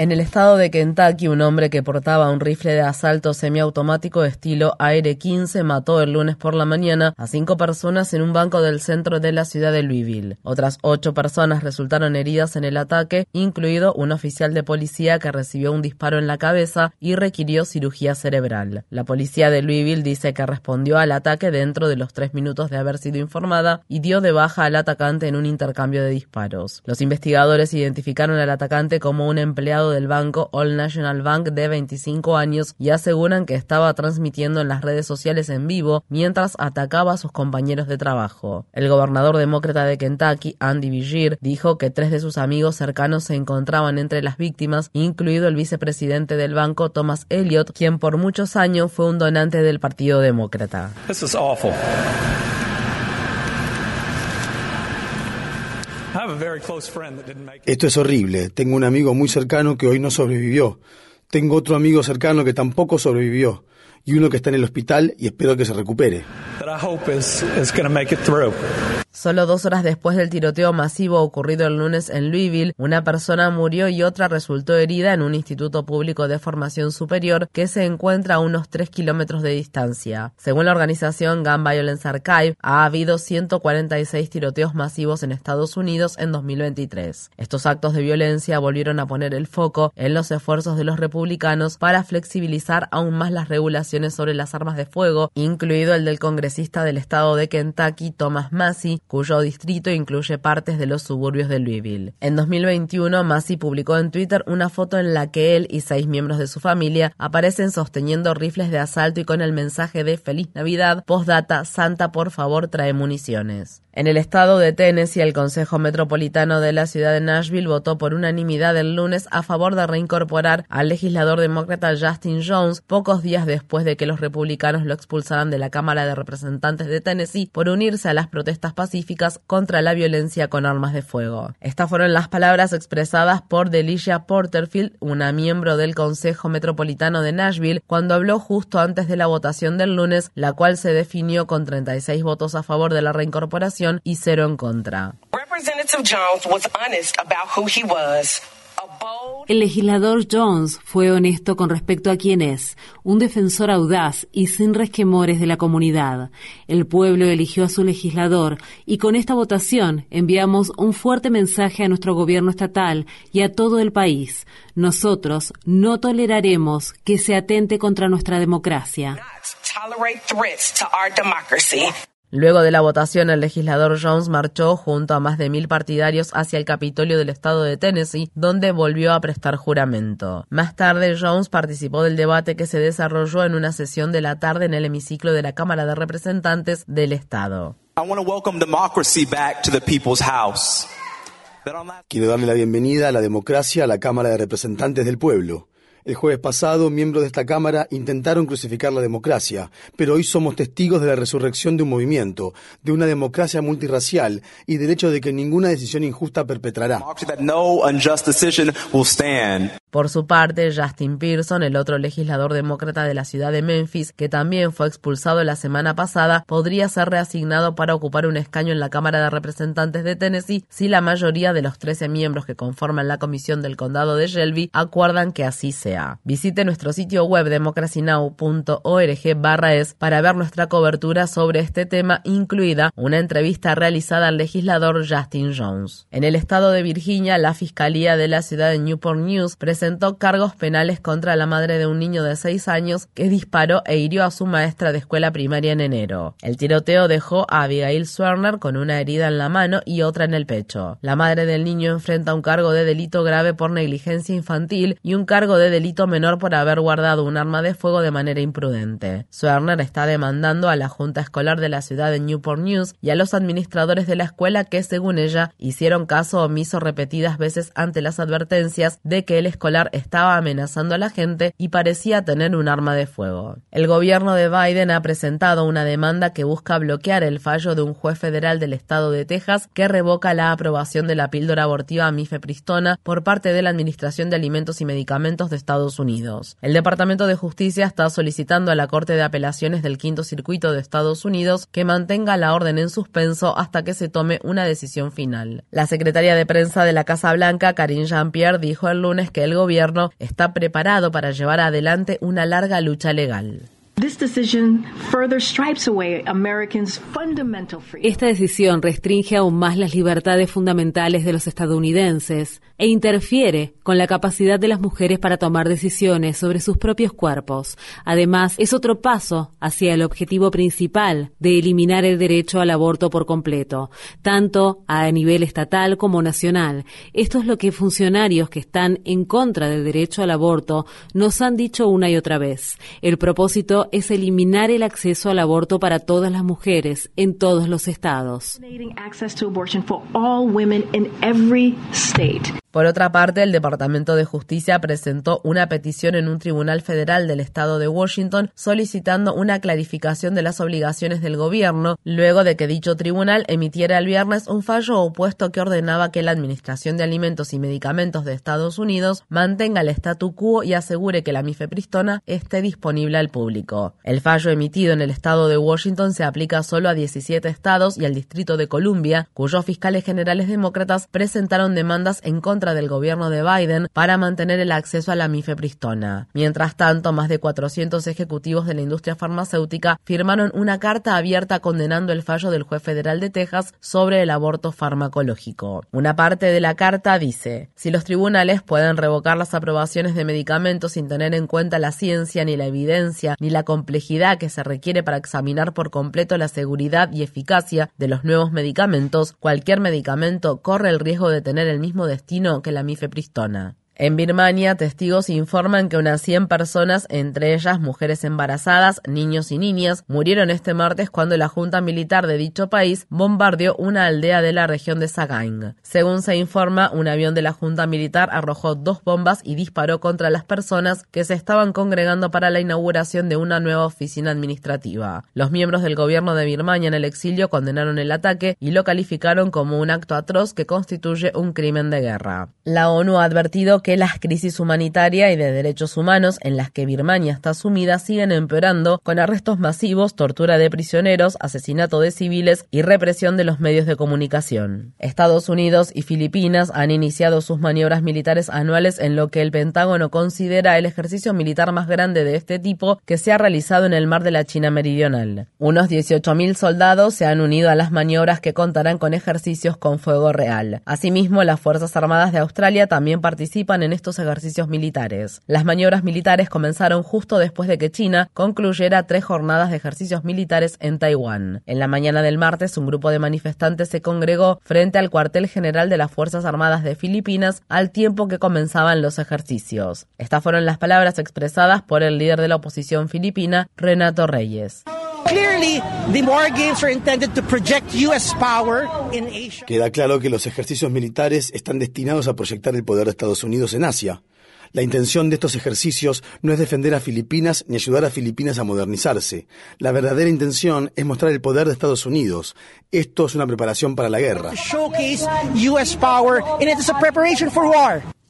En el estado de Kentucky, un hombre que portaba un rifle de asalto semiautomático estilo AR-15 mató el lunes por la mañana a cinco personas en un banco del centro de la ciudad de Louisville. Otras ocho personas resultaron heridas en el ataque, incluido un oficial de policía que recibió un disparo en la cabeza y requirió cirugía cerebral. La policía de Louisville dice que respondió al ataque dentro de los tres minutos de haber sido informada y dio de baja al atacante en un intercambio de disparos. Los investigadores identificaron al atacante como un empleado del banco All National Bank de 25 años y aseguran que estaba transmitiendo en las redes sociales en vivo mientras atacaba a sus compañeros de trabajo. El gobernador demócrata de Kentucky, Andy Vigir, dijo que tres de sus amigos cercanos se encontraban entre las víctimas, incluido el vicepresidente del banco Thomas Elliott, quien por muchos años fue un donante del Partido Demócrata. Esto es horrible. Tengo un amigo muy cercano que hoy no sobrevivió. Tengo otro amigo cercano que tampoco sobrevivió. Y uno que está en el hospital y espero que se recupere. Solo dos horas después del tiroteo masivo ocurrido el lunes en Louisville, una persona murió y otra resultó herida en un instituto público de formación superior que se encuentra a unos 3 kilómetros de distancia. Según la organización Gun Violence Archive, ha habido 146 tiroteos masivos en Estados Unidos en 2023. Estos actos de violencia volvieron a poner el foco en los esfuerzos de los republicanos para flexibilizar aún más las regulaciones sobre las armas de fuego, incluido el del congresista del estado de Kentucky, Thomas Massey, cuyo distrito incluye partes de los suburbios de Louisville. En 2021, Massey publicó en Twitter una foto en la que él y seis miembros de su familia aparecen sosteniendo rifles de asalto y con el mensaje de Feliz Navidad, postdata, Santa por favor trae municiones. En el estado de Tennessee, el Consejo Metropolitano de la ciudad de Nashville votó por unanimidad el lunes a favor de reincorporar al legislador demócrata Justin Jones pocos días después de que los republicanos lo expulsaran de la Cámara de Representantes de Tennessee por unirse a las protestas pacíficas contra la violencia con armas de fuego. Estas fueron las palabras expresadas por Delicia Porterfield, una miembro del Consejo Metropolitano de Nashville, cuando habló justo antes de la votación del lunes, la cual se definió con 36 votos a favor de la reincorporación y cero en contra. El legislador Jones fue honesto con respecto a quién es, un defensor audaz y sin resquemores de la comunidad. El pueblo eligió a su legislador y con esta votación enviamos un fuerte mensaje a nuestro gobierno estatal y a todo el país. Nosotros no toleraremos que se atente contra nuestra democracia. Luego de la votación, el legislador Jones marchó junto a más de mil partidarios hacia el Capitolio del estado de Tennessee, donde volvió a prestar juramento. Más tarde, Jones participó del debate que se desarrolló en una sesión de la tarde en el hemiciclo de la Cámara de Representantes del estado. Quiero darle la bienvenida a la democracia a la Cámara de Representantes del Pueblo. El jueves pasado, miembros de esta Cámara intentaron crucificar la democracia, pero hoy somos testigos de la resurrección de un movimiento, de una democracia multirracial y del hecho de que ninguna decisión injusta perpetrará. Por su parte, Justin Pearson, el otro legislador demócrata de la ciudad de Memphis, que también fue expulsado la semana pasada, podría ser reasignado para ocupar un escaño en la Cámara de Representantes de Tennessee si la mayoría de los 13 miembros que conforman la comisión del condado de Shelby acuerdan que así sea. Visite nuestro sitio web democracynow.org barra es para ver nuestra cobertura sobre este tema, incluida una entrevista realizada al legislador Justin Jones. En el estado de Virginia, la Fiscalía de la ciudad de Newport News presentó cargos penales contra la madre de un niño de 6 años que disparó e hirió a su maestra de escuela primaria en enero. El tiroteo dejó a Abigail Swerner con una herida en la mano y otra en el pecho. La madre del niño enfrenta un cargo de delito grave por negligencia infantil y un cargo de delito menor por haber guardado un arma de fuego de manera imprudente. Swerner está demandando a la Junta Escolar de la ciudad de Newport News y a los administradores de la escuela que, según ella, hicieron caso omiso repetidas veces ante las advertencias de que el escolar estaba amenazando a la gente y parecía tener un arma de fuego. El gobierno de Biden ha presentado una demanda que busca bloquear el fallo de un juez federal del estado de Texas que revoca la aprobación de la píldora abortiva mifepristona por parte de la Administración de Alimentos y Medicamentos de Estados Unidos. El Departamento de Justicia está solicitando a la Corte de Apelaciones del Quinto Circuito de Estados Unidos que mantenga la orden en suspenso hasta que se tome una decisión final. La secretaria de prensa de la Casa Blanca, Karine Jean-Pierre, dijo el lunes que el gobierno está preparado para llevar adelante una larga lucha legal. Esta decisión restringe aún más las libertades fundamentales de los estadounidenses e interfiere con la capacidad de las mujeres para tomar decisiones sobre sus propios cuerpos. Además, es otro paso hacia el objetivo principal de eliminar el derecho al aborto por completo, tanto a nivel estatal como nacional. Esto es lo que funcionarios que están en contra del derecho al aborto nos han dicho una y otra vez. El propósito es eliminar el acceso al aborto para todas las mujeres en todos los estados. Por otra parte, el Departamento de Justicia presentó una petición en un tribunal federal del estado de Washington solicitando una clarificación de las obligaciones del gobierno, luego de que dicho tribunal emitiera el viernes un fallo opuesto que ordenaba que la Administración de Alimentos y Medicamentos de Estados Unidos mantenga el statu quo y asegure que la mifepristona esté disponible al público. El fallo emitido en el estado de Washington se aplica solo a 17 estados y al Distrito de Columbia, cuyos fiscales generales demócratas presentaron demandas en contra del gobierno de Biden para mantener el acceso a la mifepristona. Mientras tanto, más de 400 ejecutivos de la industria farmacéutica firmaron una carta abierta condenando el fallo del juez federal de Texas sobre el aborto farmacológico. Una parte de la carta dice, si los tribunales pueden revocar las aprobaciones de medicamentos sin tener en cuenta la ciencia, ni la evidencia, ni la complejidad que se requiere para examinar por completo la seguridad y eficacia de los nuevos medicamentos, cualquier medicamento corre el riesgo de tener el mismo destino que la mifepristona. En Birmania, testigos informan que unas 100 personas, entre ellas mujeres embarazadas, niños y niñas, murieron este martes cuando la junta militar de dicho país bombardeó una aldea de la región de Sagaing. Según se informa, un avión de la junta militar arrojó dos bombas y disparó contra las personas que se estaban congregando para la inauguración de una nueva oficina administrativa. Los miembros del gobierno de Birmania en el exilio condenaron el ataque y lo calificaron como un acto atroz que constituye un crimen de guerra. La ONU ha advertido que que las crisis humanitaria y de derechos humanos en las que Birmania está sumida siguen empeorando con arrestos masivos, tortura de prisioneros, asesinato de civiles y represión de los medios de comunicación. Estados Unidos y Filipinas han iniciado sus maniobras militares anuales en lo que el Pentágono considera el ejercicio militar más grande de este tipo que se ha realizado en el mar de la China Meridional. Unos 18.000 soldados se han unido a las maniobras que contarán con ejercicios con fuego real. Asimismo, las Fuerzas Armadas de Australia también participan en estos ejercicios militares. Las maniobras militares comenzaron justo después de que China concluyera tres jornadas de ejercicios militares en Taiwán. En la mañana del martes, un grupo de manifestantes se congregó frente al cuartel general de las Fuerzas Armadas de Filipinas al tiempo que comenzaban los ejercicios. Estas fueron las palabras expresadas por el líder de la oposición filipina, Renato Reyes. Queda claro que los ejercicios militares están destinados a proyectar el poder de Estados Unidos en Asia. La intención de estos ejercicios no es defender a Filipinas ni ayudar a Filipinas a modernizarse. La verdadera intención es mostrar el poder de Estados Unidos. Esto es una preparación para la guerra.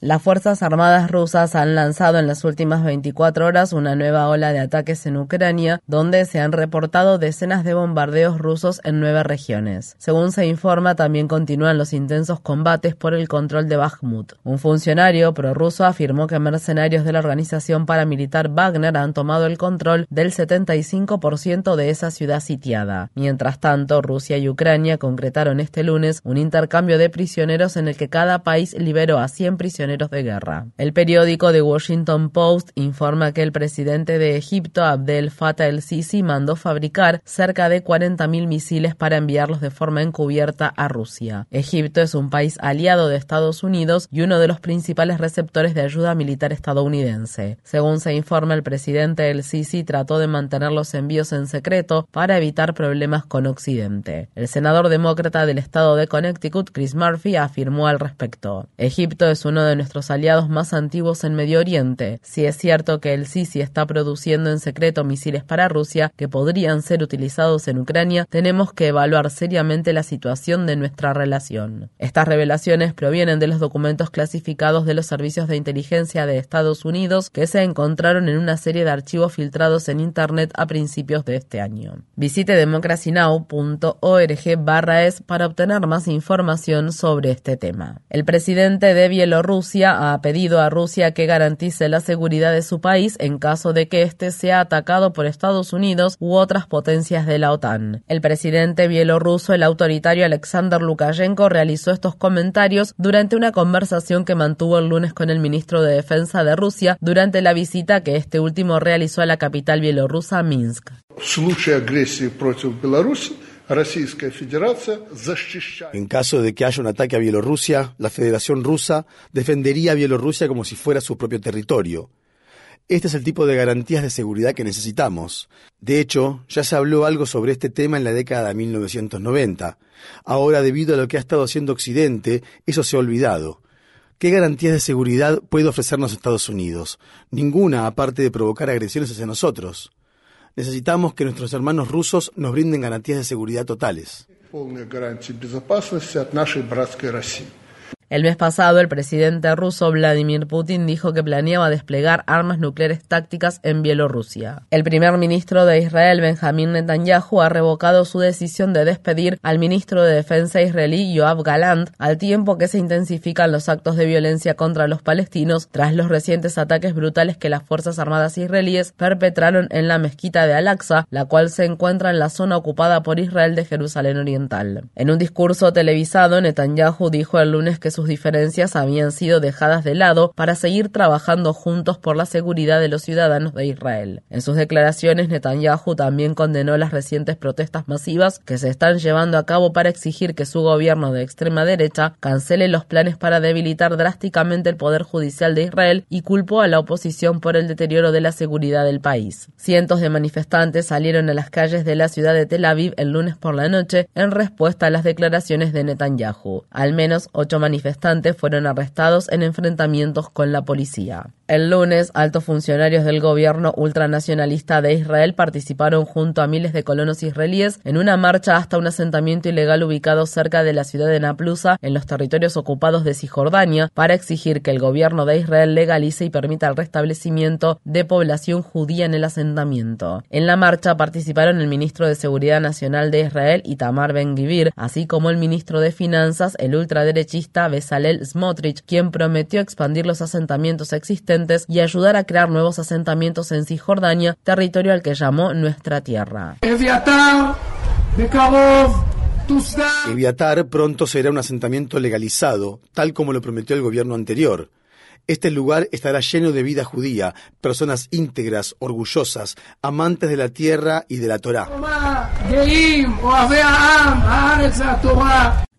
Las Fuerzas Armadas rusas han lanzado en las últimas 24 horas una nueva ola de ataques en Ucrania, donde se han reportado decenas de bombardeos rusos en nueve regiones. Según se informa, también continúan los intensos combates por el control de Bakhmut. Un funcionario prorruso afirmó que mercenarios de la organización paramilitar Wagner han tomado el control del 75% de esa ciudad sitiada. Mientras tanto, Rusia y Ucrania concretaron este lunes un intercambio de prisioneros en el que cada país liberó a 100 prisioneros de guerra. El periódico The Washington Post informa que el presidente de Egipto, Abdel Fattah el-Sisi, mandó fabricar cerca de 40.000 misiles para enviarlos de forma encubierta a Rusia. Egipto es un país aliado de Estados Unidos y uno de los principales receptores de ayuda militar estadounidense. Según se informa, el presidente el-Sisi trató de mantener los envíos en secreto para evitar problemas con Occidente. El senador demócrata del estado de Connecticut, Chris Murphy, afirmó al respecto. Egipto es uno de nuestros aliados más antiguos en Medio Oriente. Si es cierto que el Sisi está produciendo en secreto misiles para Rusia que podrían ser utilizados en Ucrania, tenemos que evaluar seriamente la situación de nuestra relación. Estas revelaciones provienen de los documentos clasificados de los servicios de inteligencia de Estados Unidos que se encontraron en una serie de archivos filtrados en Internet a principios de este año. Visite democracynow.org barra es para obtener más información sobre este tema. El presidente de Bielorrusia ha pedido a Rusia que garantice la seguridad de su país en caso de que éste sea atacado por Estados Unidos u otras potencias de la OTAN. El presidente bielorruso, el autoritario Alexander Lukashenko, realizó estos comentarios durante una conversación que mantuvo el lunes con el ministro de Defensa de Rusia durante la visita que este último realizó a la capital bielorrusa, Minsk. En caso de que haya un ataque a Bielorrusia, la Federación Rusa defendería a Bielorrusia como si fuera su propio territorio. Este es el tipo de garantías de seguridad que necesitamos. De hecho, ya se habló algo sobre este tema en la década de 1990. Ahora, debido a lo que ha estado haciendo Occidente, eso se ha olvidado. ¿Qué garantías de seguridad puede ofrecernos Estados Unidos? Ninguna, aparte de provocar agresiones hacia nosotros. Necesitamos que nuestros hermanos rusos nos brinden garantías de seguridad totales. El mes pasado, el presidente ruso Vladimir Putin dijo que planeaba desplegar armas nucleares tácticas en Bielorrusia. El primer ministro de Israel, Benjamin Netanyahu, ha revocado su decisión de despedir al ministro de Defensa israelí, Yoav Galant, al tiempo que se intensifican los actos de violencia contra los palestinos tras los recientes ataques brutales que las Fuerzas Armadas israelíes perpetraron en la mezquita de Al-Aqsa, la cual se encuentra en la zona ocupada por Israel de Jerusalén Oriental. En un discurso televisado, Netanyahu dijo el lunes que sus diferencias habían sido dejadas de lado para seguir trabajando juntos por la seguridad de los ciudadanos de Israel. En sus declaraciones, Netanyahu también condenó las recientes protestas masivas que se están llevando a cabo para exigir que su gobierno de extrema derecha cancele los planes para debilitar drásticamente el poder judicial de Israel y culpó a la oposición por el deterioro de la seguridad del país. Cientos de manifestantes salieron a las calles de la ciudad de Tel Aviv el lunes por la noche en respuesta a las declaraciones de Netanyahu. Al menos ocho manifestantes fueron arrestados en enfrentamientos con la policía. El lunes, altos funcionarios del gobierno ultranacionalista de Israel participaron junto a miles de colonos israelíes en una marcha hasta un asentamiento ilegal ubicado cerca de la ciudad de Naplusa, en los territorios ocupados de Cisjordania, para exigir que el gobierno de Israel legalice y permita el restablecimiento de población judía en el asentamiento. En la marcha participaron el ministro de Seguridad Nacional de Israel, Itamar Ben-Gvir, así como el ministro de Finanzas, el ultraderechista Bezalel Smotrich, quien prometió expandir los asentamientos existentes y ayudar a crear nuevos asentamientos en Cisjordania, territorio al que llamó Nuestra Tierra. Eviatar pronto será un asentamiento legalizado, tal como lo prometió el gobierno anterior. Este lugar estará lleno de vida judía, personas íntegras, orgullosas, amantes de la tierra y de la Torá.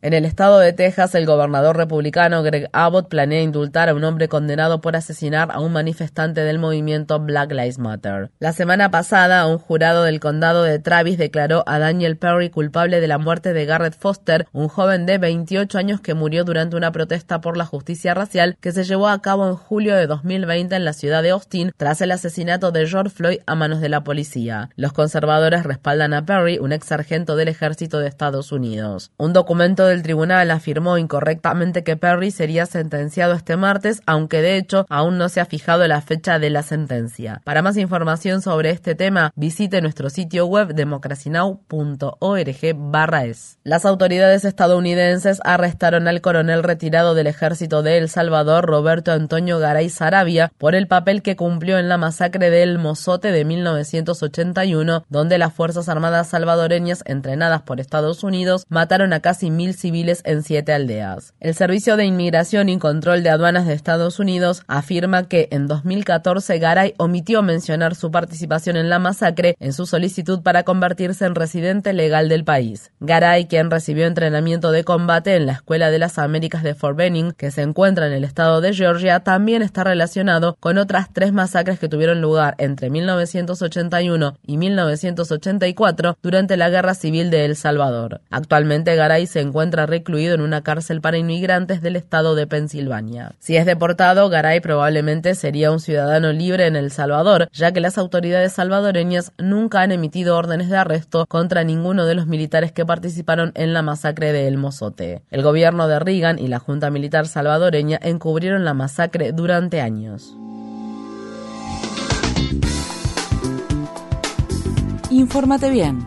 En el estado de Texas, el gobernador republicano Greg Abbott planea indultar a un hombre condenado por asesinar a un manifestante del movimiento Black Lives Matter. La semana pasada, un jurado del condado de Travis declaró a Daniel Perry culpable de la muerte de Garrett Foster, un joven de 28 años que murió durante una protesta por la justicia racial que se llevó a cabo en julio de 2020 en la ciudad de Austin tras el asesinato de George Floyd a manos de la policía. Los conservadores respaldan a Perry, un ex sargento del ejército de Estados Unidos. Un documento del tribunal afirmó incorrectamente que Perry sería sentenciado este martes, aunque de hecho aún no se ha fijado la fecha de la sentencia. Para más información sobre este tema, visite nuestro sitio web democracynow.org/es. Las autoridades estadounidenses arrestaron al coronel retirado del ejército de El Salvador, Roberto Antonio Garay Sarabia, por el papel que cumplió en la masacre de El Mozote de 1981, donde las Fuerzas Armadas salvadoreñas entrenadas por Estados Unidos mataron a casi mil civiles en siete aldeas. El Servicio de Inmigración y Control de Aduanas de Estados Unidos afirma que en 2014 Garay omitió mencionar su participación en la masacre en su solicitud para convertirse en residente legal del país. Garay, quien recibió entrenamiento de combate en la Escuela de las Américas de Fort Benning, que se encuentra en el estado de Georgia, también está relacionado con otras tres masacres que tuvieron lugar entre 1981 y 1984 durante la Guerra Civil de El Salvador. Actualmente Garay se encuentra recluido en una cárcel para inmigrantes del estado de Pensilvania. Si es deportado, Garay probablemente sería un ciudadano libre en El Salvador, ya que las autoridades salvadoreñas nunca han emitido órdenes de arresto contra ninguno de los militares que participaron en la masacre de El Mozote. El gobierno de Reagan y la Junta Militar salvadoreña encubrieron la masacre durante años. Infórmate bien.